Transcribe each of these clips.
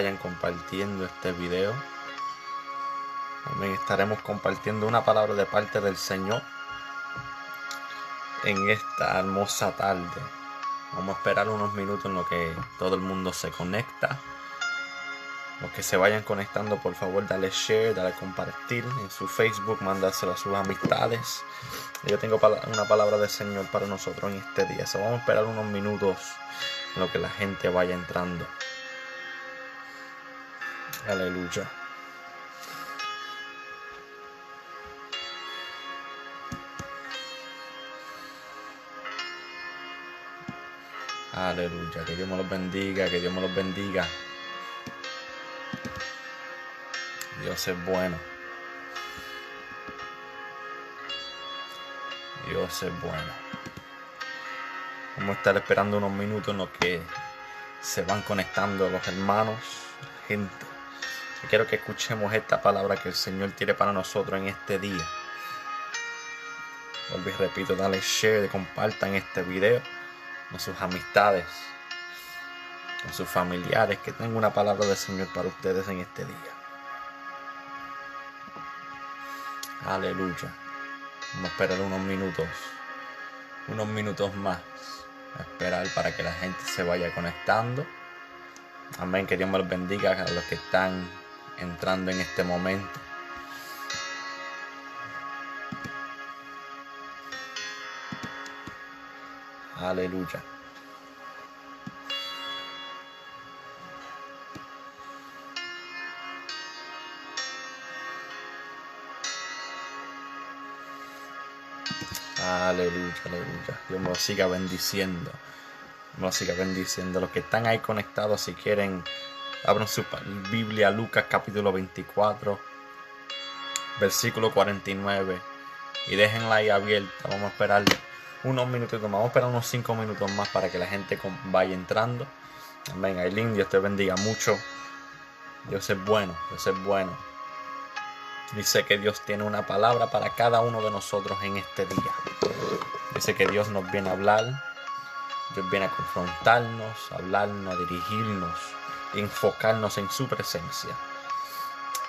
Vayan compartiendo este video. También estaremos compartiendo una palabra de parte del Señor en esta hermosa tarde. Vamos a esperar unos minutos en lo que todo el mundo se conecta. Los que se vayan conectando, por favor, dale share, dale compartir en su Facebook, mándaselo a sus amistades. Yo tengo una palabra del Señor para nosotros en este día. So, vamos a esperar unos minutos en lo que la gente vaya entrando. Aleluya. Aleluya. Que Dios me los bendiga, que Dios me los bendiga. Dios es bueno. Dios es bueno. Vamos a estar esperando unos minutos en los que se van conectando los hermanos, gente. Quiero que escuchemos esta palabra que el Señor tiene para nosotros en este día. Vuelvo y repito, dale share, compartan este video con sus amistades, con sus familiares, que tengo una palabra del Señor para ustedes en este día. Aleluya. Vamos a esperar unos minutos, unos minutos más esperar para que la gente se vaya conectando. Amén, que Dios me los bendiga a los que están entrando en este momento. Aleluya. Aleluya, aleluya. Dios me lo siga bendiciendo. Me lo siga bendiciendo. Los que están ahí conectados, si quieren, abran su Biblia, Lucas capítulo 24, versículo 49. Y déjenla ahí abierta. Vamos a esperar unos minutos más. Vamos a esperar unos 5 minutos más para que la gente vaya entrando. Amén. Aileen, Dios te bendiga mucho. Dios es bueno, Dios es bueno. Dice que Dios tiene una palabra para cada uno de nosotros en este día. Dice que Dios nos viene a hablar, Dios viene a confrontarnos, a hablarnos, a dirigirnos, enfocarnos en su presencia.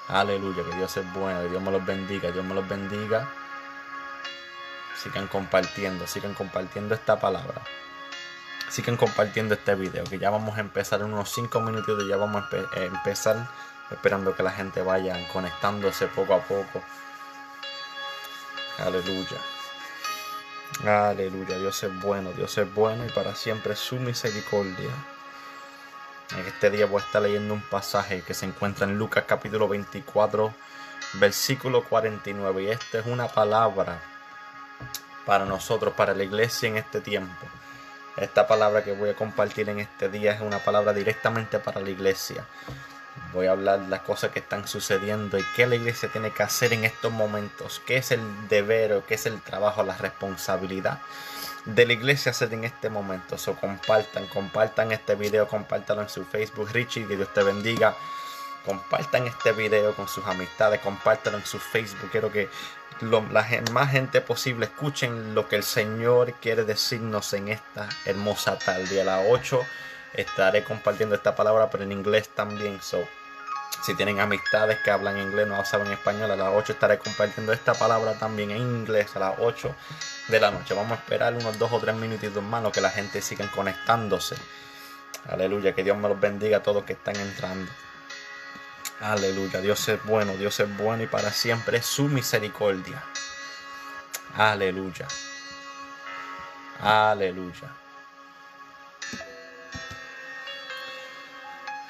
Aleluya, que Dios es bueno, que Dios me los bendiga, Dios me los bendiga. Sigan compartiendo, sigan compartiendo esta palabra. Sigan compartiendo este video, que ya vamos a empezar en unos 5 minutos, ya vamos a empezar esperando que la gente vaya conectándose poco a poco. Aleluya. Aleluya, Dios es bueno, Dios es bueno y para siempre su misericordia. En este día voy a estar leyendo un pasaje que se encuentra en Lucas capítulo 24, versículo 49. Y esta es una palabra para nosotros, para la iglesia en este tiempo. Esta palabra que voy a compartir en este día es una palabra directamente para la iglesia. Voy a hablar de las cosas que están sucediendo y qué la iglesia tiene que hacer en estos momentos. ¿Qué es el deber o qué es el trabajo, la responsabilidad de la iglesia hacer en este momento? So, compartan, compartan este video, compártalo en su Facebook. Richie, que Dios te bendiga. Compartan este video con sus amistades, compártalo en su Facebook. Quiero que lo, la más gente posible escuchen lo que el Señor quiere decirnos en esta hermosa tarde. A las 8 estaré compartiendo esta palabra, pero en inglés también. So, si tienen amistades que hablan inglés, no saben español, a las 8 estaré compartiendo esta palabra también en inglés a las 8 de la noche. Vamos a esperar unos 2 o 3 minutitos más, lo que la gente siga conectándose. Aleluya, que Dios me los bendiga a todos que están entrando. Aleluya, Dios es bueno, Dios es bueno y para siempre es su misericordia. Aleluya. Aleluya.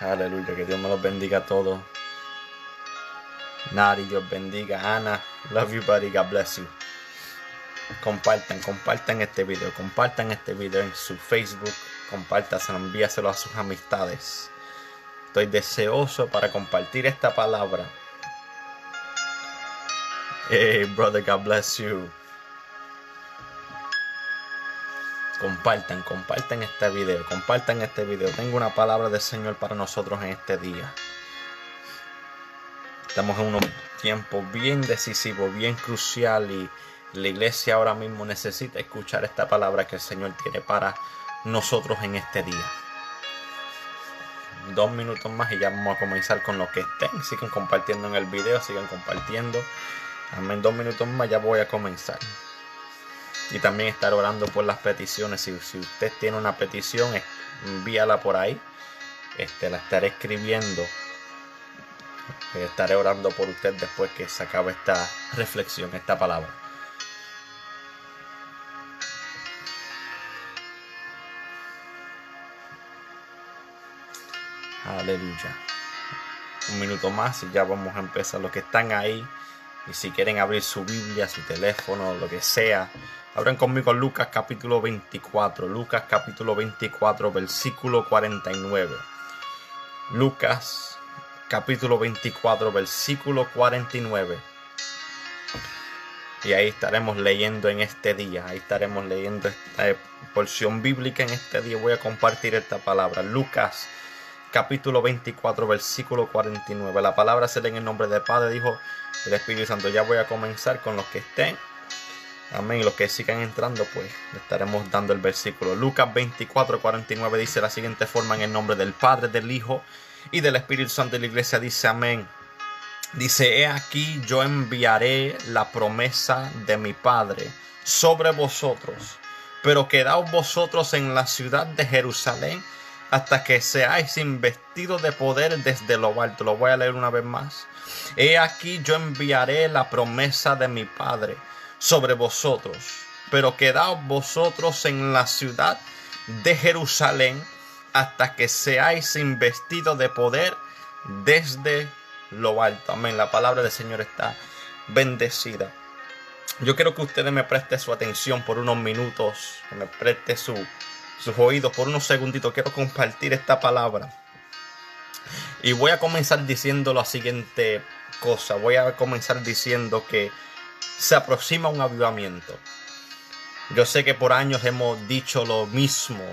Aleluya, que Dios me los bendiga a todos. Nari, Dios bendiga. Ana, love you buddy, God bless you. Compartan, compartan este video, compartan este video en su Facebook, compártaselo, envíaselo a sus amistades. Estoy deseoso para compartir esta palabra. Hey, brother, God bless you. Compartan, compartan este video, compartan este video. Tengo una palabra del Señor para nosotros en este día. Estamos en un tiempo bien decisivo, bien crucial y la iglesia ahora mismo necesita escuchar esta palabra que el Señor tiene para nosotros en este día. Dos minutos más y ya vamos a comenzar con lo que estén. Sigan compartiendo en el video, sigan compartiendo. Amén, dos minutos más ya voy a comenzar y también estar orando por las peticiones. Si, usted tiene una petición, envíala por ahí. Este, la estaré escribiendo. Estaré orando por usted después que se acabe esta reflexión, esta palabra. Aleluya. Un minuto más y ya vamos a empezar. Los que están ahí y si quieren abrir su Biblia, su teléfono, lo que sea, Abran conmigo Lucas capítulo 24. Lucas capítulo 24, versículo 49. Lucas capítulo 24, versículo 49. Y ahí estaremos leyendo en este día. Ahí estaremos leyendo esta porción bíblica en este día. Voy a compartir esta palabra. Lucas capítulo 24, versículo 49. La palabra se lee en el nombre del Padre, dijo el Espíritu Santo. Ya voy a comenzar con los que estén Amén. Y los que sigan entrando, pues le estaremos dando el versículo. Lucas 24, 49 dice la siguiente forma en el nombre del Padre, del Hijo y del Espíritu Santo de la iglesia. Dice amén. Dice, he aquí yo enviaré la promesa de mi Padre sobre vosotros, pero quedaos vosotros en la ciudad de Jerusalén hasta que seáis investidos de poder desde lo alto. Lo voy a leer una vez más. He aquí yo enviaré la promesa de mi Padre sobre vosotros, pero quedaos vosotros en la ciudad de Jerusalén hasta que seáis investidos de poder desde lo alto. Amén. La palabra del Señor está bendecida. Yo quiero que ustedes me presten su atención por unos minutos, que me preste su, sus oídos por unos segunditos. Quiero compartir esta palabra. Y voy a comenzar diciendo la siguiente cosa. Voy a comenzar diciendo que se aproxima un avivamiento. Yo sé que por años hemos dicho lo mismo,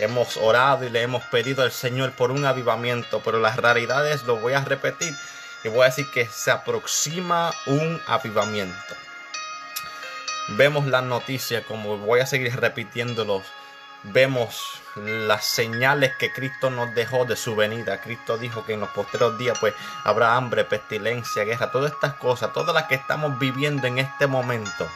hemos orado y le hemos pedido al Señor por un avivamiento, pero las realidades lo voy a repetir y voy a decir que se aproxima un avivamiento. Vemos las noticias, como voy a seguir repitiéndolos, vemos las señales que Cristo nos dejó de su venida. Cristo dijo que en los posteriores días pues habrá hambre, pestilencia, guerra, todas estas cosas, todas las que estamos viviendo en este momento.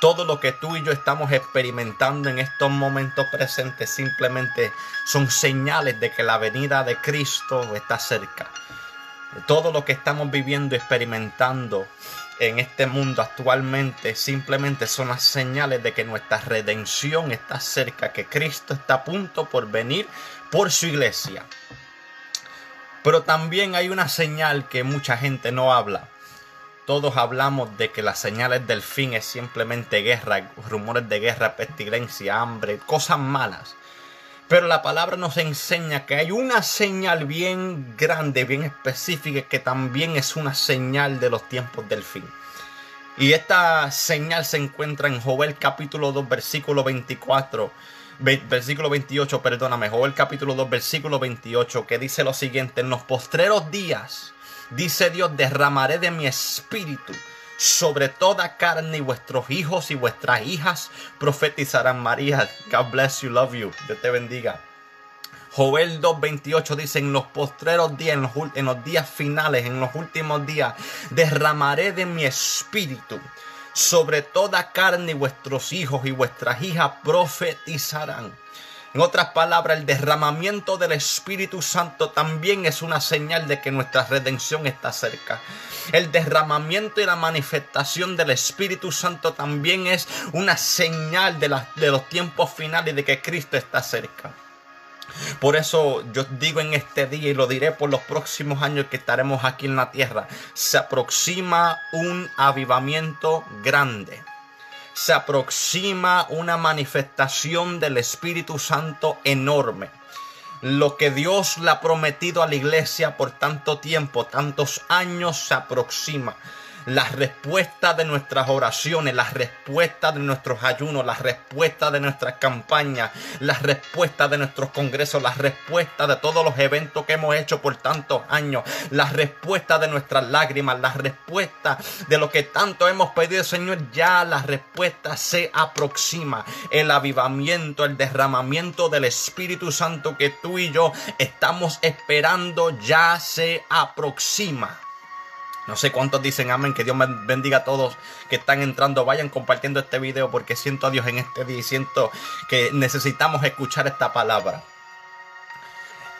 Todo lo que tú y yo estamos experimentando en estos momentos presentes simplemente son señales de que la venida de Cristo está cerca. Todo lo que estamos viviendo, experimentando en este mundo actualmente simplemente son las señales de que nuestra redención está cerca, que Cristo está a punto por venir por su iglesia. Pero también hay una señal que mucha gente no habla. Todos hablamos de que las señales del fin es simplemente guerra, rumores de guerra, pestilencia, hambre, cosas malas. Pero la palabra nos enseña que hay una señal bien grande, bien específica, que también es una señal de los tiempos del fin. Y esta señal se encuentra en Joel capítulo 2, versículo 24. Versículo 28, perdóname, Joel capítulo 2, versículo 28, que dice lo siguiente, en los postreros días, dice Dios, derramaré de mi espíritu sobre toda carne vuestros hijos y vuestras hijas profetizarán. María, God bless you, love you. Dios te bendiga. Joel 2.28 dice, en los postreros días, en los, en los días finales, en los últimos días, derramaré de mi espíritu sobre toda carne vuestros hijos y vuestras hijas profetizarán. En otras palabras, el derramamiento del Espíritu Santo también es una señal de que nuestra redención está cerca. El derramamiento y la manifestación del Espíritu Santo también es una señal de, de los tiempos finales de que Cristo está cerca. Por eso yo digo en este día y lo diré por los próximos años que estaremos aquí en la tierra, se aproxima un avivamiento grande. Se aproxima una manifestación del Espíritu Santo enorme. Lo que Dios le ha prometido a la iglesia por tanto tiempo, tantos años, se aproxima las respuestas de nuestras oraciones, las respuestas de nuestros ayunos, las respuestas de nuestras campañas, las respuestas de nuestros congresos, las respuestas de todos los eventos que hemos hecho por tantos años, las respuestas de nuestras lágrimas, las respuestas de lo que tanto hemos pedido, Señor, ya la respuesta se aproxima. El avivamiento, el derramamiento del Espíritu Santo que tú y yo estamos esperando ya se aproxima. No sé cuántos dicen amén, que Dios bendiga a todos que están entrando. Vayan compartiendo este video porque siento a Dios en este día y siento que necesitamos escuchar esta palabra.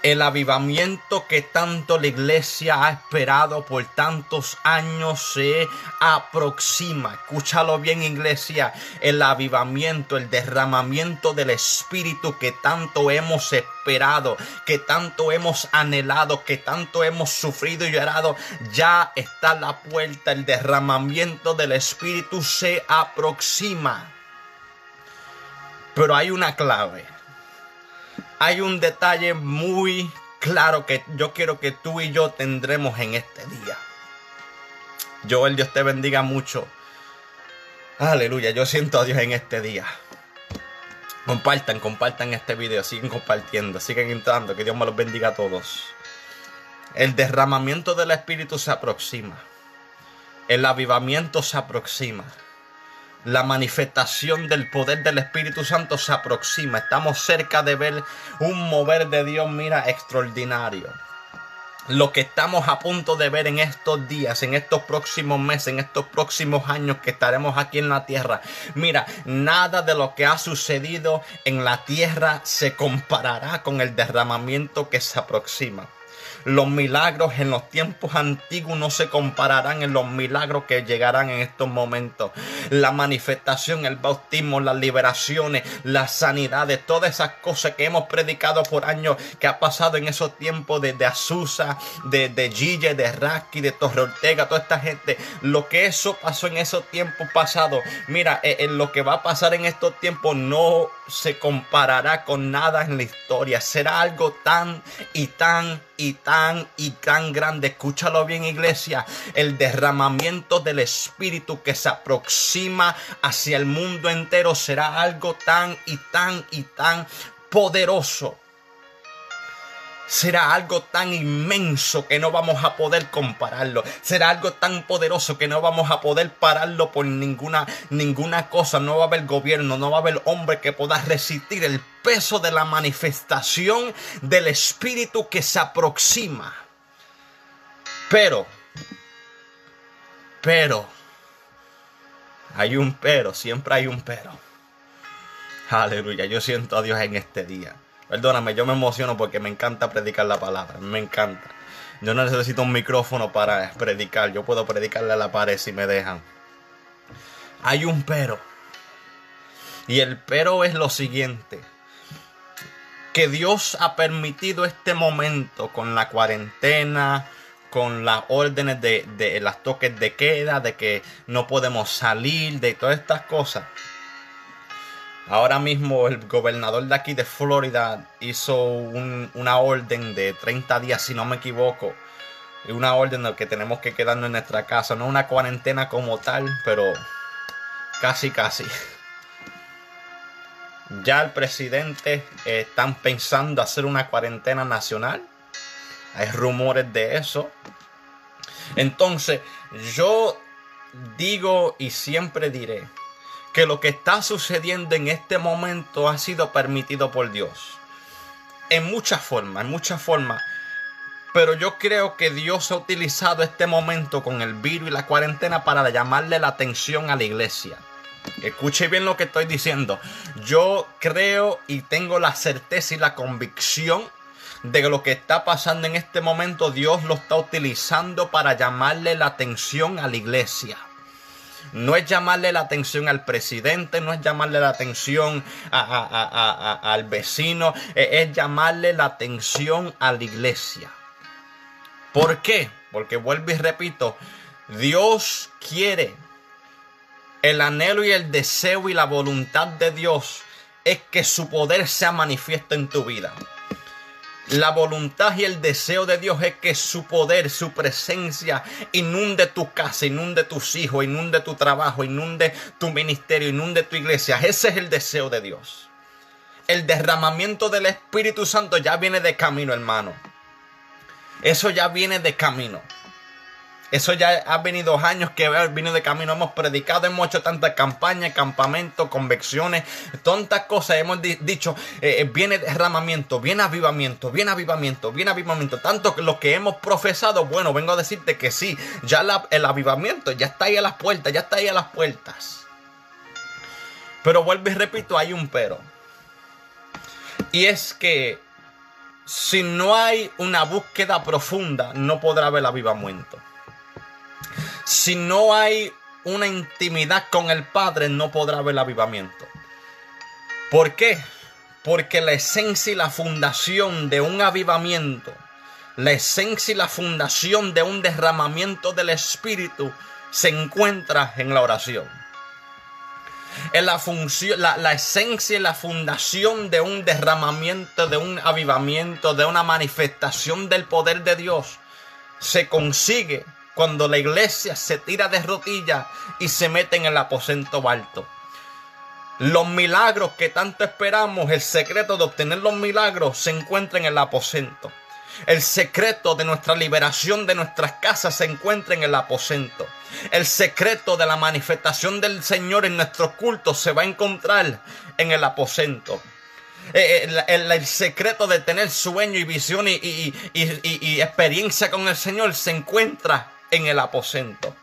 El avivamiento que tanto la iglesia ha esperado por tantos años se aproxima. Escúchalo bien iglesia. El avivamiento, el derramamiento del Espíritu que tanto hemos esperado, que tanto hemos anhelado, que tanto hemos sufrido y llorado, ya está a la puerta. El derramamiento del Espíritu se aproxima. Pero hay una clave hay un detalle muy claro que yo quiero que tú y yo tendremos en este día. Yo, el Dios te bendiga mucho. Aleluya, yo siento a Dios en este día. Compartan, compartan este video, siguen compartiendo, siguen entrando, que Dios me los bendiga a todos. El derramamiento del Espíritu se aproxima. El avivamiento se aproxima la manifestación del poder del Espíritu Santo se aproxima. Estamos cerca de ver un mover de Dios, mira, extraordinario. Lo que estamos a punto de ver en estos días, en estos próximos meses, en estos próximos años que estaremos aquí en la tierra. Mira, nada de lo que ha sucedido en la tierra se comparará con el derramamiento que se aproxima. Los milagros en los tiempos antiguos no se compararán en los milagros que llegarán en estos momentos. La manifestación, el bautismo, las liberaciones, las sanidades, todas esas cosas que hemos predicado por años que ha pasado en esos tiempos de, de Azusa, de, de Gille, de Raki, de Torre Ortega, toda esta gente. Lo que eso pasó en esos tiempos pasados, mira, en eh, eh, lo que va a pasar en estos tiempos no se comparará con nada en la historia. Será algo tan y tan y tan y tan grande. Escúchalo bien, iglesia. El derramamiento del Espíritu que se aproxima hacia el mundo entero será algo tan y tan y tan poderoso será algo tan inmenso que no vamos a poder compararlo. Será algo tan poderoso que no vamos a poder pararlo por ninguna, ninguna cosa. No va a haber gobierno, no va a haber hombre que pueda resistir el peso de la manifestación del Espíritu que se aproxima. Pero, pero, hay un pero, siempre hay un pero. Aleluya, yo siento a Dios en este día. Perdóname, yo me emociono porque me encanta predicar la palabra, me encanta. Yo no necesito un micrófono para predicar, yo puedo predicarle a la pared si me dejan. Hay un pero. Y el pero es lo siguiente. Que Dios ha permitido este momento con la cuarentena, con las órdenes de, de las toques de queda, de que no podemos salir, de todas estas cosas. Ahora mismo el gobernador de aquí de Florida hizo una orden de 30 días, si no me equivoco. Una orden de que tenemos que quedarnos en nuestra casa. No una cuarentena como tal, pero casi, casi. Ya el presidente eh, están pensando hacer una cuarentena nacional. Hay rumores de eso. Entonces, yo digo y siempre diré que lo que está sucediendo en este momento ha sido permitido por Dios. En muchas formas, en muchas formas. Pero yo creo que Dios ha utilizado este momento con el virus y la cuarentena para llamarle la atención a la iglesia. Escuche bien lo que estoy diciendo. Yo creo y tengo la certeza y la convicción de que lo que está pasando en este momento Dios lo está utilizando para llamarle la atención a la iglesia. No es llamarle la atención al presidente, no es llamarle la atención al vecino, e, es llamarle la atención a la iglesia. ¿Por qué? Porque vuelvo y repito, Dios quiere el anhelo y el deseo y la voluntad de Dios es que su poder sea manifiesto en tu vida. La voluntad y el deseo de Dios es que su poder, su presencia inunde tu casa, inunde tus hijos, inunde tu trabajo, inunde tu ministerio, inunde tu iglesia. Ese es el deseo de Dios. El derramamiento del Espíritu Santo ya viene de camino, hermano. Eso ya viene de camino. Eso ya ha venido años que venido de camino. Hemos predicado, hemos hecho tantas campañas, campamentos, convecciones, tantas cosas. Hemos dicho, eh, eh, viene derramamiento, viene avivamiento, viene avivamiento, viene avivamiento. Tanto que lo que hemos profesado, bueno, vengo a decirte que sí, ya el avivamiento ya está ahí a las puertas, ya está ahí a las puertas. Pero vuelvo y repito, hay un pero. Y es que si no hay una búsqueda profunda, no podrá haber avivamiento. Si no hay una intimidad con el Padre, no podrá haber avivamiento. ¿Por qué? Porque la esencia y la fundación de un avivamiento, la esencia y la fundación de un derramamiento del Espíritu se encuentra en la oración. En la, función, la, la esencia y la fundación de un derramamiento, de un avivamiento, de una manifestación del poder de Dios se consigue cuando la iglesia se tira de rodillas y se mete en el aposento alto. Los milagros que tanto esperamos, el secreto de obtener los milagros se encuentra en el aposento. El secreto de nuestra liberación de nuestras casas se encuentra en el aposento. El secreto de la manifestación del Señor en nuestros cultos se va a encontrar en el aposento. Eh, eh, el, secreto de tener sueño y visión y, y experiencia con el Señor se encuentra en el aposento.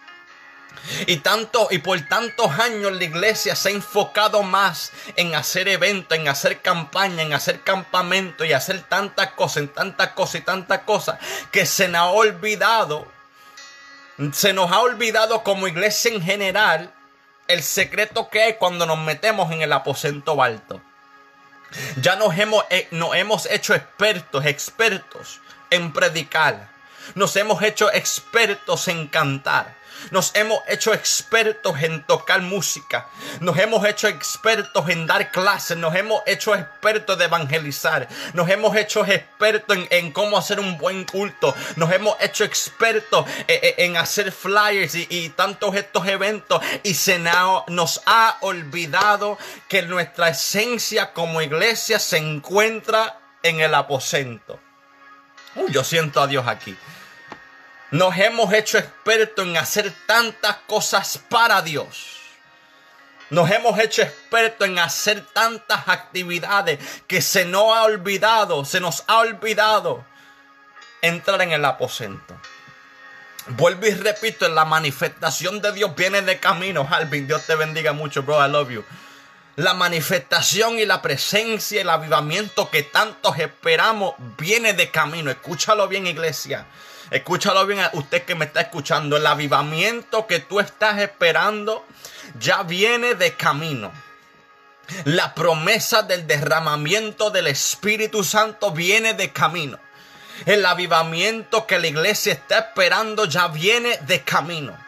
Y tanto y por tantos años la iglesia se ha enfocado más en hacer eventos, en hacer campaña, en hacer campamento y hacer tantas cosas, en tantas cosas y tantas cosas que se nos ha olvidado, se nos ha olvidado como iglesia en general el secreto que hay cuando nos metemos en el aposento alto. Ya nos hemos, eh, nos hemos hecho expertos, expertos en predicar nos hemos hecho expertos en cantar. Nos hemos hecho expertos en tocar música. Nos hemos hecho expertos en dar clases. Nos hemos hecho expertos de evangelizar. Nos hemos hecho expertos en, cómo hacer un buen culto. Nos hemos hecho expertos eh, eh, en, hacer flyers y, tantos estos eventos. Y se nos ha olvidado que nuestra esencia como iglesia se encuentra en el aposento. yo siento a Dios aquí. Nos hemos hecho expertos en hacer tantas cosas para Dios. Nos hemos hecho expertos en hacer tantas actividades que se nos ha olvidado, se nos ha olvidado entrar en el aposento. Vuelvo y repito, la manifestación de Dios viene de camino. Alvin, Dios te bendiga mucho, bro. I love you. La manifestación y la presencia y el avivamiento que tantos esperamos viene de camino. Escúchalo bien, iglesia. Escúchalo bien, usted que me está escuchando. El avivamiento que tú estás esperando ya viene de camino. La promesa del derramamiento del Espíritu Santo viene de camino. El avivamiento que la iglesia está esperando ya viene de camino.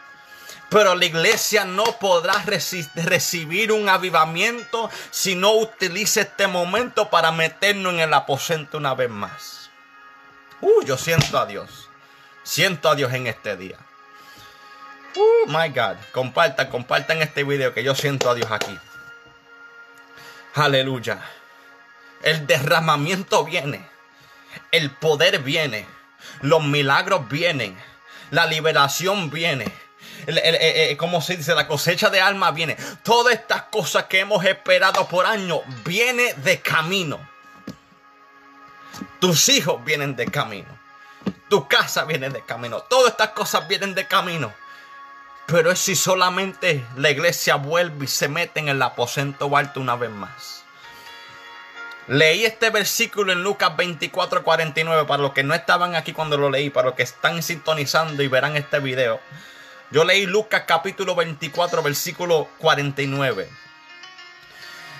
Pero la iglesia no podrá recibir un avivamiento si no utiliza este momento para meternos en el aposento una vez más. Uh, yo siento a Dios. Siento a Dios en este día. Oh my God. Compartan, compartan este video que yo siento a Dios aquí. Aleluya. El derramamiento viene. El poder viene. Los milagros vienen. La liberación viene. Como se dice, la cosecha de alma viene. Todas estas cosas que hemos esperado por años viene de camino. Tus hijos vienen de camino. Tu casa viene de camino. Todas estas cosas vienen de camino. Pero es si solamente la iglesia vuelve y se mete en el aposento alto una vez más. Leí este versículo en Lucas 24, 49. Para los que no estaban aquí cuando lo leí, para los que están sintonizando y verán este video. Yo leí Lucas capítulo 24, versículo 49.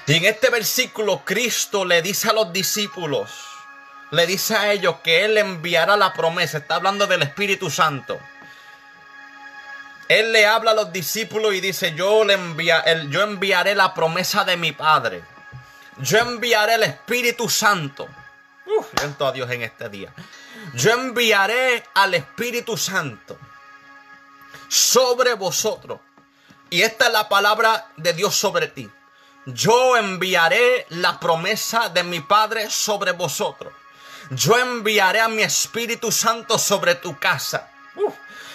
Y en este versículo Cristo le dice a los discípulos, le dice a ellos que Él enviará la promesa. Está hablando del Espíritu Santo. Él le habla a los discípulos y dice, yo, le envía, yo enviaré la promesa de mi Padre. Yo enviaré el Espíritu Santo. Uf, siento a Dios en este día. Yo enviaré al Espíritu Santo sobre vosotros. Y esta es la palabra de Dios sobre ti. Yo enviaré la promesa de mi Padre sobre vosotros. Yo enviaré a mi Espíritu Santo sobre tu casa.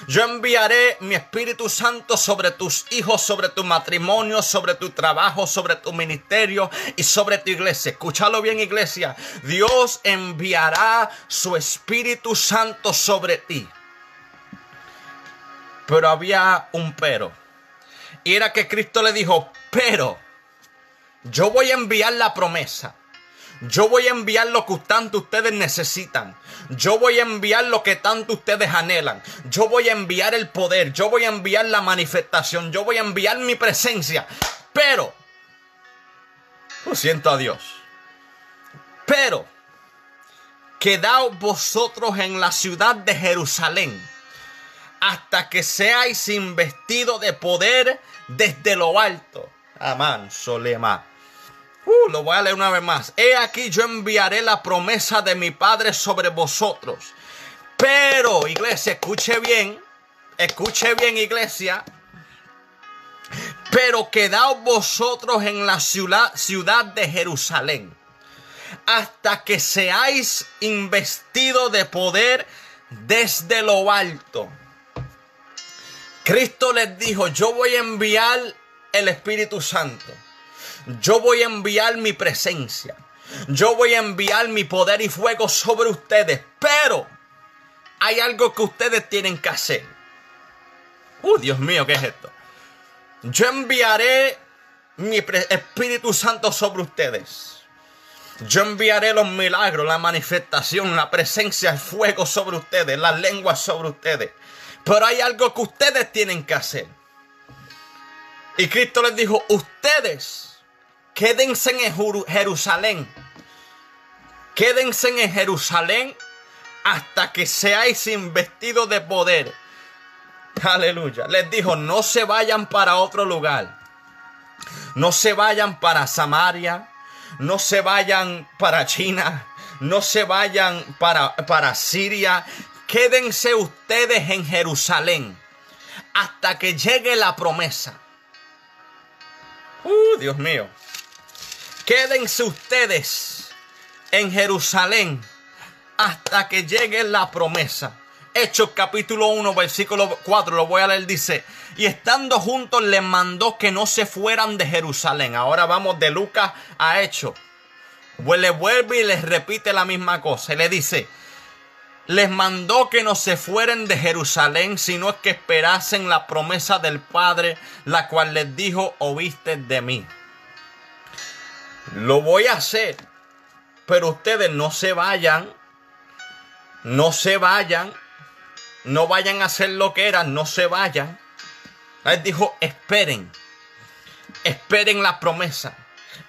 Yo enviaré mi Espíritu Santo sobre tus hijos, sobre tu matrimonio, sobre tu trabajo, sobre tu ministerio y sobre tu iglesia. Escúchalo bien, iglesia. Dios enviará su Espíritu Santo sobre ti. Pero había un pero. Y era que Cristo le dijo, pero yo voy a enviar la promesa. Yo voy a enviar lo que tanto ustedes necesitan. Yo voy a enviar lo que tanto ustedes anhelan. Yo voy a enviar el poder. Yo voy a enviar la manifestación. Yo voy a enviar mi presencia. Pero, lo siento a Dios. Pero, quedaos vosotros en la ciudad de Jerusalén hasta que seáis investidos de poder desde lo alto. Amán, solema. Uh, lo voy a leer una vez más. He aquí yo enviaré la promesa de mi Padre sobre vosotros. Pero, iglesia, escuche bien. Escuche bien, iglesia. Pero quedaos vosotros en la ciudad, ciudad de Jerusalén. Hasta que seáis investidos de poder desde lo alto. Cristo les dijo, yo voy a enviar el Espíritu Santo. Yo voy a enviar mi presencia. Yo voy a enviar mi poder y fuego sobre ustedes. Pero hay algo que ustedes tienen que hacer. Uh, Dios mío, ¿qué es esto? Yo enviaré mi Espíritu Santo sobre ustedes. Yo enviaré los milagros, la manifestación, la presencia, el fuego sobre ustedes, las lenguas sobre ustedes. Pero hay algo que ustedes tienen que hacer. Y Cristo les dijo, ustedes quédense en Jerusalén. Quédense en Jerusalén hasta que seáis investidos de poder. Aleluya. Les dijo, no se vayan para otro lugar. No se vayan para Samaria. No se vayan para China. No se vayan para, para Siria quédense ustedes en Jerusalén hasta que llegue la promesa. Uh, Dios mío. Quédense ustedes en Jerusalén hasta que llegue la promesa. Hechos capítulo 1, versículo 4, lo voy a leer, dice, y estando juntos les mandó que no se fueran de Jerusalén. Ahora vamos de Lucas a Hechos. Le vuelve y les repite la misma cosa. Le dice, les mandó que no se fueren de Jerusalén, sino que esperasen la promesa del Padre, la cual les dijo, oíste de mí. Lo voy a hacer, pero ustedes no se vayan, no se vayan, no vayan a hacer lo que eran, no se vayan. Les dijo, esperen, esperen la promesa,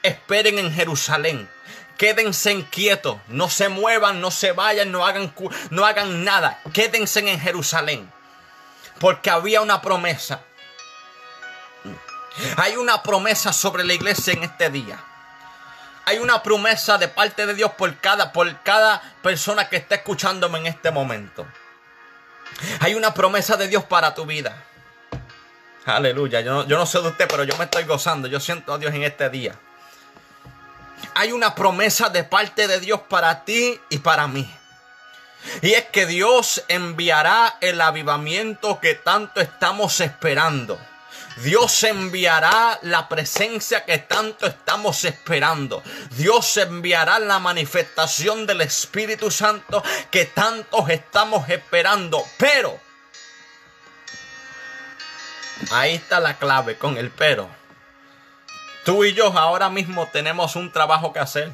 esperen en Jerusalén quédense quietos, no se muevan, no se vayan, no hagan, no hagan nada, quédense en Jerusalén, porque había una promesa. Hay una promesa sobre la iglesia en este día. Hay una promesa de parte de Dios por cada, por cada persona que está escuchándome en este momento. Hay una promesa de Dios para tu vida. Aleluya. Yo yo no sé de usted, pero yo me estoy gozando. Yo siento a Dios en este día hay una promesa de parte de Dios para ti y para mí. Y es que Dios enviará el avivamiento que tanto estamos esperando. Dios enviará la presencia que tanto estamos esperando. Dios enviará la manifestación del Espíritu Santo que tantos estamos esperando. Pero, ahí está la clave con el pero. Tú y yo ahora mismo tenemos un trabajo que hacer.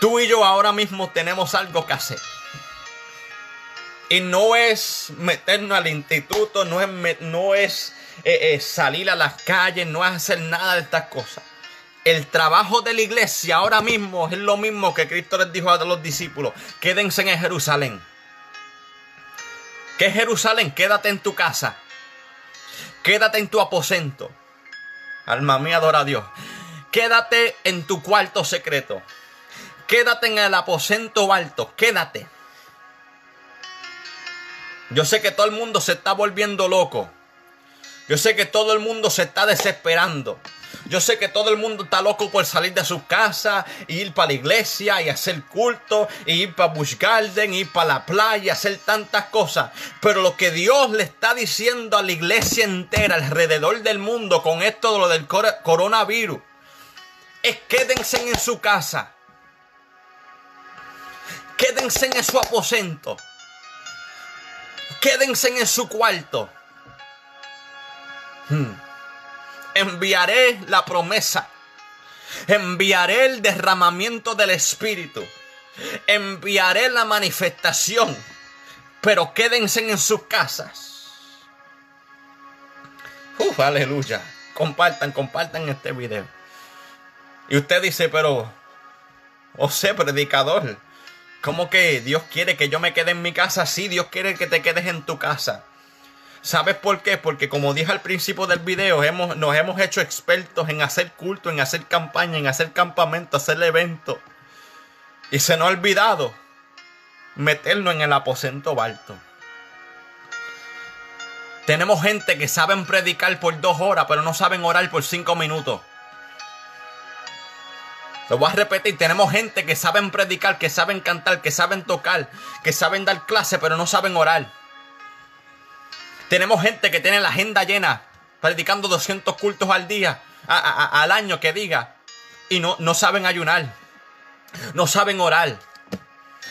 Tú y yo ahora mismo tenemos algo que hacer. Y no es meternos al instituto, no es, no es eh, eh, salir a las calles, no es hacer nada de estas cosas. El trabajo de la iglesia ahora mismo es lo mismo que Cristo les dijo a los discípulos. Quédense en Jerusalén. ¿Qué es Jerusalén? Quédate en tu casa. Quédate en tu aposento. Alma mía, adora a Dios. Quédate en tu cuarto secreto. Quédate en el aposento alto. Quédate. Yo sé que todo el mundo se está volviendo loco. Yo sé que todo el mundo se está desesperando. Yo sé que todo el mundo está loco por salir de su casa, e ir para la iglesia y hacer culto, e ir para Bush Garden, ir para la playa, hacer tantas cosas. Pero lo que Dios le está diciendo a la iglesia entera alrededor del mundo con esto de lo del coronavirus es quédense en su casa. Quédense en su aposento. Quédense en su cuarto. Hmm. Enviaré la promesa. Enviaré el derramamiento del Espíritu. Enviaré la manifestación. Pero quédense en sus casas. Uf, aleluya. Compartan, compartan este video. Y usted dice, pero, o sea, predicador, ¿cómo que Dios quiere que yo me quede en mi casa? Sí, Dios quiere que te quedes en tu casa. ¿Sabes por qué? Porque como dije al principio del video, hemos, nos hemos hecho expertos en hacer culto, en hacer campaña, en hacer campamento, hacer eventos. Y se nos ha olvidado meternos en el aposento alto. Tenemos gente que saben predicar por dos horas, pero no saben orar por cinco minutos. Lo voy a repetir, tenemos gente que saben predicar, que saben cantar, que saben tocar, que saben dar clase, pero no saben orar. Tenemos gente que tiene la agenda llena, predicando 200 cultos al día, al año que diga, y no, no saben ayunar, no saben orar,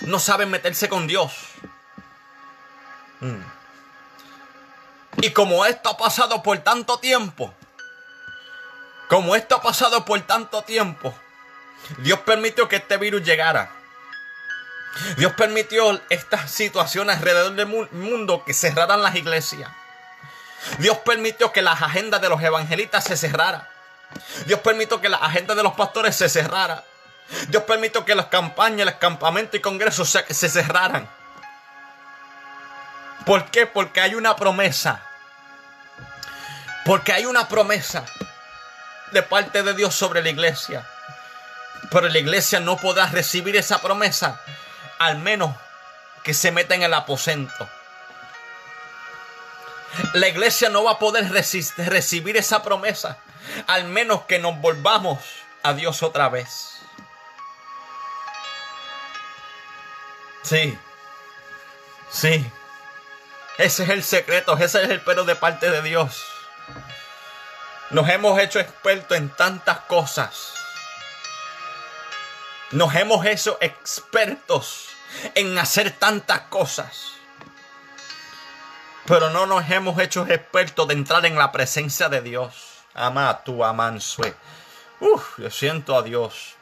no saben meterse con Dios. Mm. Y como esto ha pasado por tanto tiempo, como esto ha pasado por tanto tiempo, Dios permitió que este virus llegara. Dios permitió estas situaciones alrededor del mundo que cerraran las iglesias. Dios permitió que las agendas de los evangelistas se cerraran. Dios permitió que las agendas de los pastores se cerraran. Dios permitió que las campañas, los campamentos y congresos se, se cerraran. ¿Por qué? Porque hay una promesa. Porque hay una promesa de parte de Dios sobre la iglesia. Pero la iglesia no podrá recibir esa promesa al menos que se meta en el aposento. La iglesia no va a poder recibir esa promesa al menos que nos volvamos a Dios otra vez. Sí, sí. Ese es el secreto, ese es el pero de parte de Dios. Nos hemos hecho expertos en tantas cosas. Nos hemos hecho expertos en hacer tantas cosas. Pero no nos hemos hecho expertos de entrar en la presencia de Dios. Ama tu amansue. Uf, yo siento a Dios.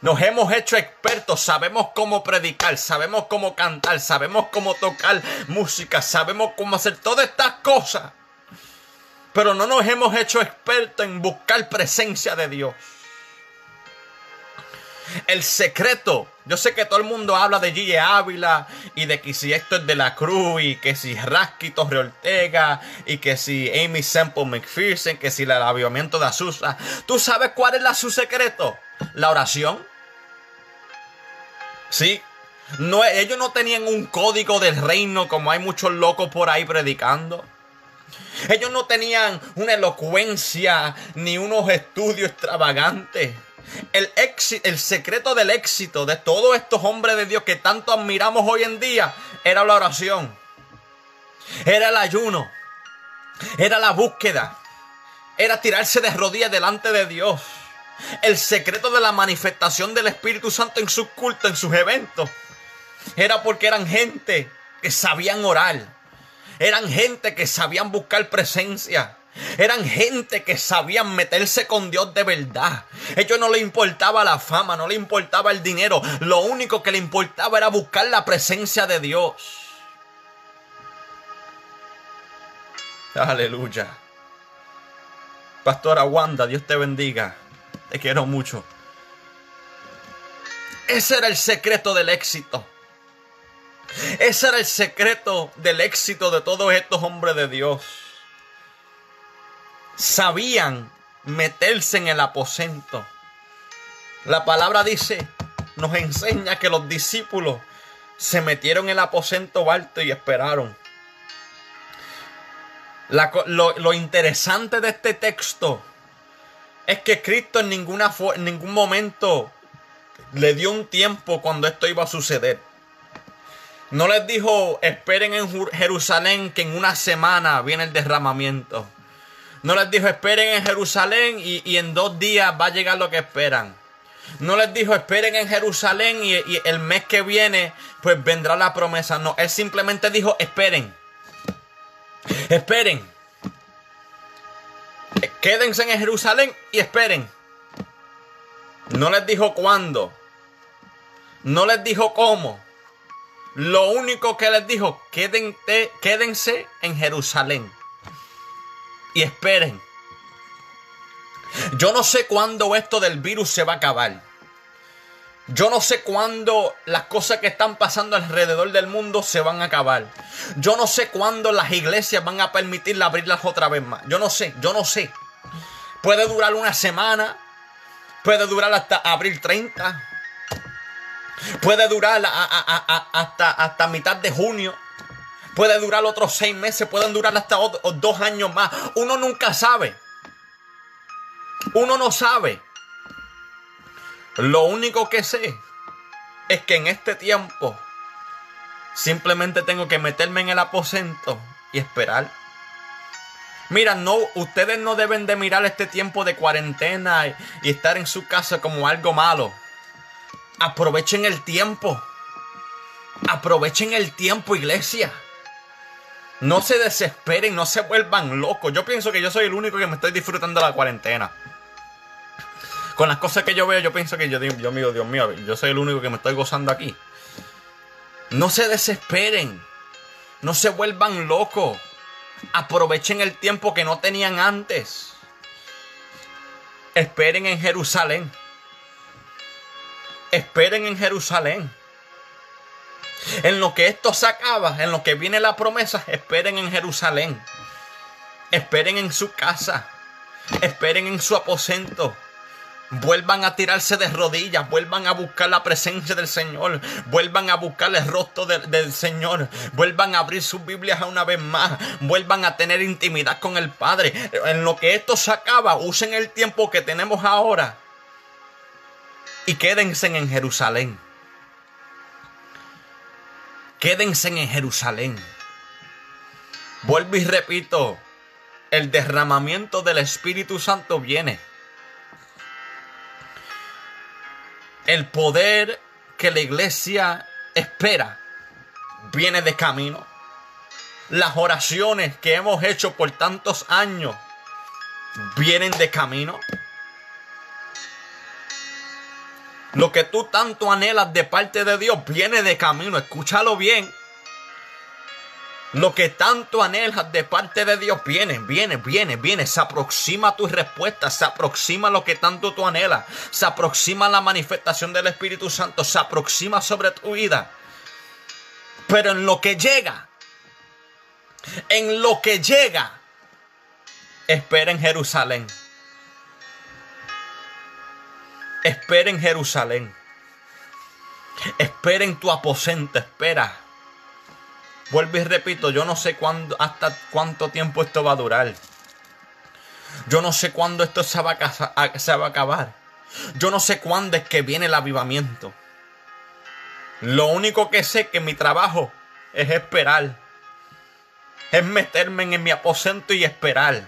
Nos hemos hecho expertos, sabemos cómo predicar, sabemos cómo cantar, sabemos cómo tocar música, sabemos cómo hacer todas estas cosas. Pero no nos hemos hecho expertos en buscar presencia de Dios. El secreto. Yo sé que todo el mundo habla de Gille Ávila y de que si esto es de la Cruz y que si Rasky Torre Ortega y que si Amy Semple McPherson, que si el avivamiento de Azusa. ¿Tú sabes cuál es la, su secreto? La oración. Sí. No, ellos no tenían un código del reino como hay muchos locos por ahí predicando. Ellos no tenían una elocuencia ni unos estudios extravagantes. El, el secreto del éxito de todos estos hombres de Dios que tanto admiramos hoy en día era la oración. Era el ayuno. Era la búsqueda. Era tirarse de rodillas delante de Dios. El secreto de la manifestación del Espíritu Santo en sus cultos, en sus eventos. Era porque eran gente que sabían orar. Eran gente que sabían buscar presencia. Eran gente que sabían meterse con Dios de verdad. Ellos no le importaba la fama, no le importaba el dinero. Lo único que le importaba era buscar la presencia de Dios. Aleluya. Pastora Wanda, Dios te bendiga. Te quiero mucho. Ese era el secreto del éxito. Ese era el secreto del éxito de todos estos hombres de Dios. Sabían meterse en el aposento. La palabra dice, nos enseña que los discípulos se metieron en el aposento alto y esperaron. lo, interesante de este texto es que Cristo en, ninguna, en ningún momento le dio un tiempo cuando esto iba a suceder. No les dijo, esperen en Jerusalén que en una semana viene el derramamiento. No les dijo, esperen en Jerusalén y, y en dos días va a llegar lo que esperan. No les dijo, esperen en Jerusalén y, el mes que viene, pues vendrá la promesa. No, él simplemente dijo, esperen. Esperen. Quédense en Jerusalén y esperen. No les dijo cuándo. No les dijo cómo. Lo único que les dijo, quédense, quédense en Jerusalén. Y esperen. Yo no sé cuándo esto del virus se va a acabar. Yo no sé cuándo las cosas que están pasando alrededor del mundo se van a acabar. Yo no sé cuándo las iglesias van a permitir abrirlas otra vez más. Yo no sé, yo no sé. Puede durar una semana. Puede durar hasta abril 30. Puede durar hasta, hasta mitad de junio. Puede durar otros seis meses. Pueden durar hasta dos años más. Uno nunca sabe. Uno no sabe. Lo único que sé es que en este tiempo simplemente tengo que meterme en el aposento y esperar. Mira, no, ustedes no deben de mirar este tiempo de cuarentena y, y estar en su casa como algo malo. Aprovechen el tiempo. Aprovechen el tiempo, iglesia. No se desesperen, no se vuelvan locos. Yo pienso que yo soy el único que me estoy disfrutando de la cuarentena. Con las cosas que yo veo, yo pienso que yo, Dios mío, Dios mío, yo soy el único que me estoy gozando aquí. No se desesperen. No se vuelvan locos. Aprovechen el tiempo que no tenían antes. Esperen en Jerusalén. Esperen en Jerusalén. En lo que esto se acaba, en lo que viene la promesa, esperen en Jerusalén. Esperen en su casa. Esperen en su aposento. Vuelvan a tirarse de rodillas, vuelvan a buscar la presencia del Señor, vuelvan a buscar el rostro del Señor, vuelvan a abrir sus Biblias una vez más, vuelvan a tener intimidad con el Padre. En lo que esto se acaba, usen el tiempo que tenemos ahora y quédense en Jerusalén. Quédense en Jerusalén. Vuelvo y repito, el derramamiento del Espíritu Santo viene. El poder que la iglesia espera viene de camino. Las oraciones que hemos hecho por tantos años vienen de camino. Lo que tú tanto anhelas de parte de Dios viene de camino. Escúchalo bien. Lo que tanto anhelas de parte de Dios viene, viene, viene, viene. Se aproxima tu respuesta, se aproxima lo que tanto tú anhelas, se aproxima la manifestación del Espíritu Santo, se aproxima sobre tu vida. Pero en lo que llega, en lo que llega, espera en Jerusalén. Espera en Jerusalén. Espera en tu aposento, espera. Vuelvo y repito, yo no sé cuándo, hasta cuánto tiempo esto va a durar. Yo no sé cuándo esto se va, a, se va a acabar. Yo no sé cuándo es que viene el avivamiento. Lo único que sé que mi trabajo es esperar. Es meterme en mi aposento y esperar.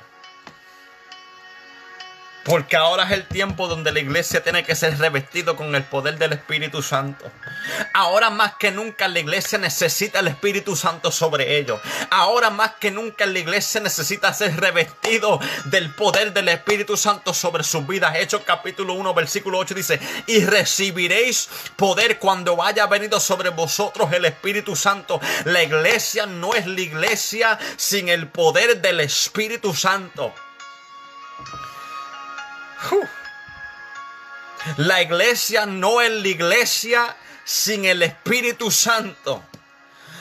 Porque ahora es el tiempo donde la iglesia tiene que ser revestido con el poder del Espíritu Santo. Ahora más que nunca la iglesia necesita el Espíritu Santo sobre ellos. Ahora más que nunca la iglesia necesita ser revestido del poder del Espíritu Santo sobre sus vidas. Hechos capítulo 1 versículo 8 dice, y recibiréis poder cuando haya venido sobre vosotros el Espíritu Santo. La iglesia no es la iglesia sin el poder del Espíritu Santo. La iglesia no es la iglesia sin el Espíritu Santo.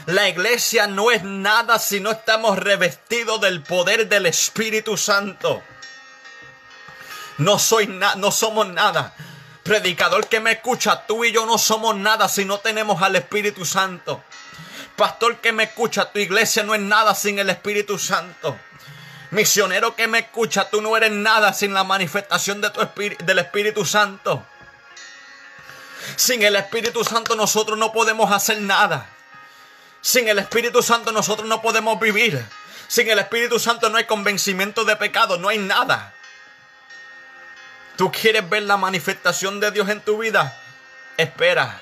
La iglesia no es nada si no estamos revestidos del poder del Espíritu Santo. No soy no somos nada. Predicador que me escucha, tú y yo no somos nada si no tenemos al Espíritu Santo. Pastor que me escucha, tu iglesia no es nada sin el Espíritu Santo. Misionero que me escucha, tú no eres nada sin la manifestación de tu del Espíritu Santo. Sin el Espíritu Santo nosotros no podemos hacer nada. Sin el Espíritu Santo nosotros no podemos vivir. Sin el Espíritu Santo no hay convencimiento de pecado, no hay nada. ¿Tú quieres ver la manifestación de Dios en tu vida? Espera.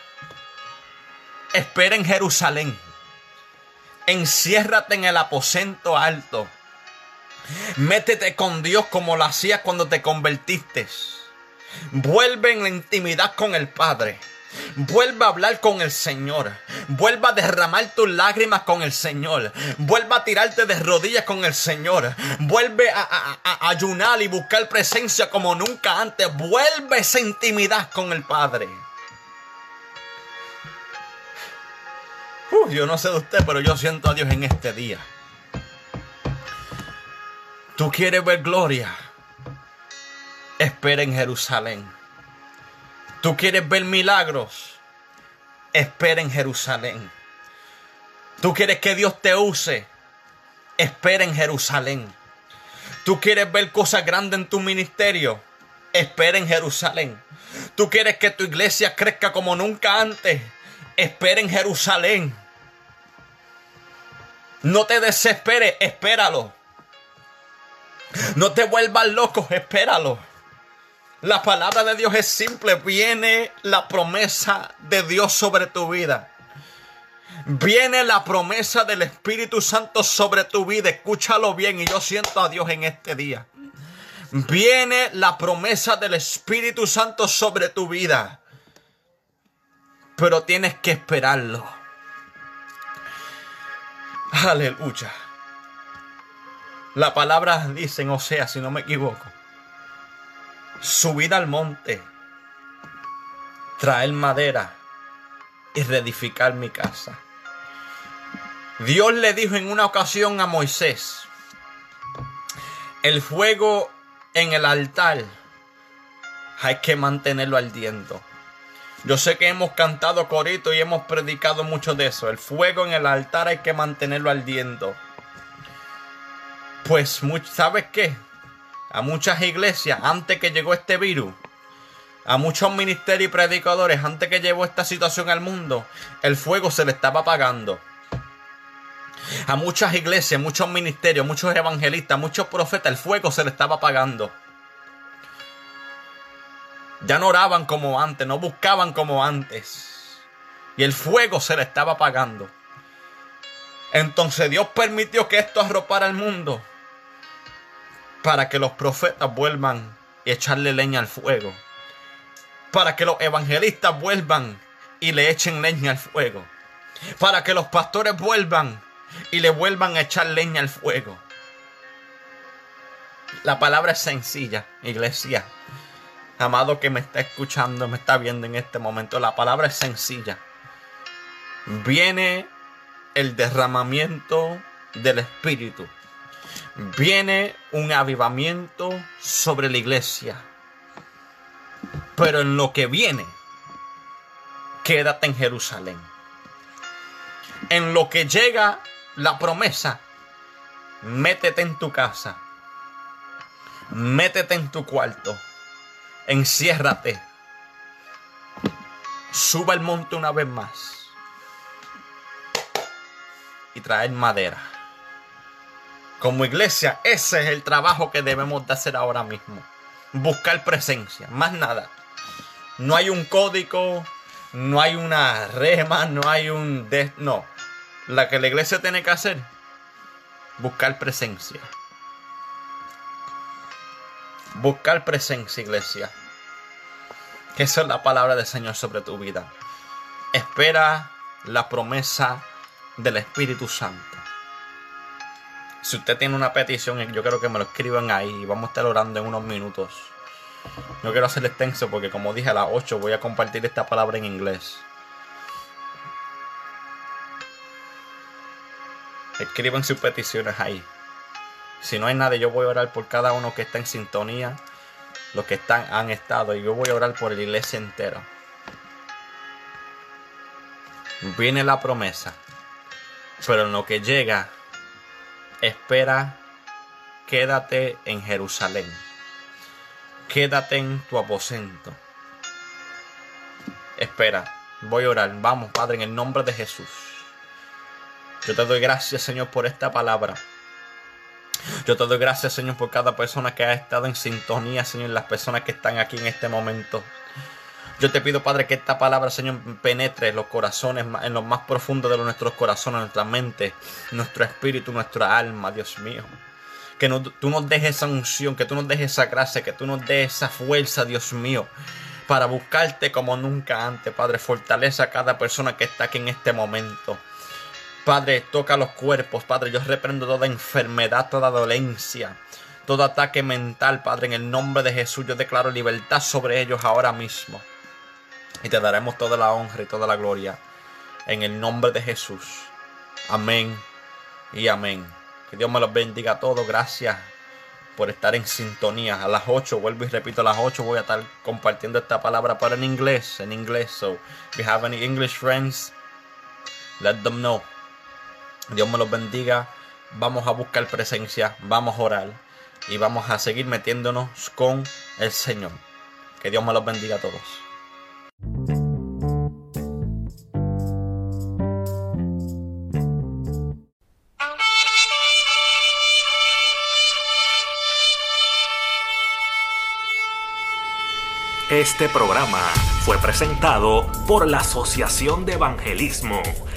Espera en Jerusalén. Enciérrate en el aposento alto. Métete con Dios como lo hacías cuando te convertiste. Vuelve en la intimidad con el Padre. Vuelve a hablar con el Señor. Vuelve a derramar tus lágrimas con el Señor. Vuelve a tirarte de rodillas con el Señor. Vuelve a, ayunar y buscar presencia como nunca antes. Vuelve esa intimidad con el Padre. yo no sé de usted, pero yo siento a Dios en este día. Tú quieres ver gloria. Espera en Jerusalén. Tú quieres ver milagros. Espera en Jerusalén. Tú quieres que Dios te use. Espera en Jerusalén. Tú quieres ver cosas grandes en tu ministerio. Espera en Jerusalén. Tú quieres que tu iglesia crezca como nunca antes. Espera en Jerusalén. No te desesperes, espéralo. No te vuelvas loco, espéralo. La palabra de Dios es simple. Viene la promesa de Dios sobre tu vida. Viene la promesa del Espíritu Santo sobre tu vida. Escúchalo bien y yo siento a Dios en este día. Viene la promesa del Espíritu Santo sobre tu vida. Pero tienes que esperarlo. Aleluya. La palabra dice en Osea, si no me equivoco, subid al monte, traer madera y reedificar mi casa. Dios le dijo en una ocasión a Moisés, el fuego en el altar hay que mantenerlo ardiendo. Yo sé que hemos cantado corito y hemos predicado mucho de eso. El fuego en el altar hay que mantenerlo ardiendo. Pues, ¿sabes qué? A muchas iglesias, antes que llegó este virus, a muchos ministerios y predicadores, antes que llegó esta situación al mundo, el fuego se le estaba apagando. A muchas iglesias, muchos ministerios, muchos evangelistas, muchos profetas, el fuego se le estaba apagando. Ya no oraban como antes, no buscaban como antes. Y el fuego se le estaba apagando. Entonces Dios permitió que esto arropara al mundo para que los profetas vuelvan y echarle leña al fuego. Para que los evangelistas vuelvan y le echen leña al fuego. Para que los pastores vuelvan y le vuelvan a echar leña al fuego. La palabra es sencilla, iglesia. Amado que me está escuchando, me está viendo en este momento, la palabra es sencilla. Viene el derramamiento del Espíritu viene un avivamiento sobre la iglesia. Pero en lo que viene, quédate en Jerusalén. En lo que llega la promesa, métete en tu casa. Métete en tu cuarto. Enciérrate. Suba el monte una vez más. Y traer madera como iglesia, ese es el trabajo que debemos de hacer ahora mismo. buscar presencia, más nada. No hay un código, no hay una rema, no hay un... No, la que la iglesia tiene que hacer, buscar presencia. Buscar presencia, iglesia. Que esa es la palabra del Señor sobre tu vida. Espera la promesa del Espíritu Santo. Si usted tiene una petición, yo quiero que me lo escriban ahí. Vamos a estar orando en unos minutos. No quiero hacer extenso porque como dije a las 8 voy a compartir esta palabra en inglés. Escriban sus peticiones ahí. Si no hay nadie, yo voy a orar por cada uno que está en sintonía, los que están, han estado, y yo voy a orar por la iglesia entera. Viene la promesa, pero en lo que llega, espera, quédate en Jerusalén. Quédate en tu aposento. Espera, voy a orar. Vamos, Padre, en el nombre de Jesús. Yo te doy gracias, Señor, por esta palabra. Yo te doy gracias, Señor, por cada persona que ha estado en sintonía, Señor, las personas que están aquí en este momento. Yo te pido, Padre, que esta palabra, Señor, penetre en los corazones, en lo más profundo de nuestros corazones, nuestra mente, nuestro espíritu, nuestra alma, Dios mío. Que tú nos dejes esa unción, que tú nos dejes esa gracia, que tú nos des esa fuerza, Dios mío, para buscarte como nunca antes, Padre. Fortaleza a cada persona que está aquí en este momento. Padre, toca los cuerpos, Padre. Yo reprendo toda enfermedad, toda dolencia, todo ataque mental, Padre. En el nombre de Jesús yo declaro libertad sobre ellos ahora mismo. Y te daremos toda la honra y toda la gloria. En el nombre de Jesús. Amén y amén. Que Dios me los bendiga a todos. Gracias por estar en sintonía. A las 8, vuelvo y repito, a las 8 voy a estar compartiendo esta palabra, pero en inglés, en inglés. So, if you have any English friends, let them know. Dios me los bendiga. Vamos a buscar presencia, vamos a orar y vamos a seguir metiéndonos con el Señor. Que Dios me los bendiga a todos. Este programa fue presentado por la Asociación de Evangelismo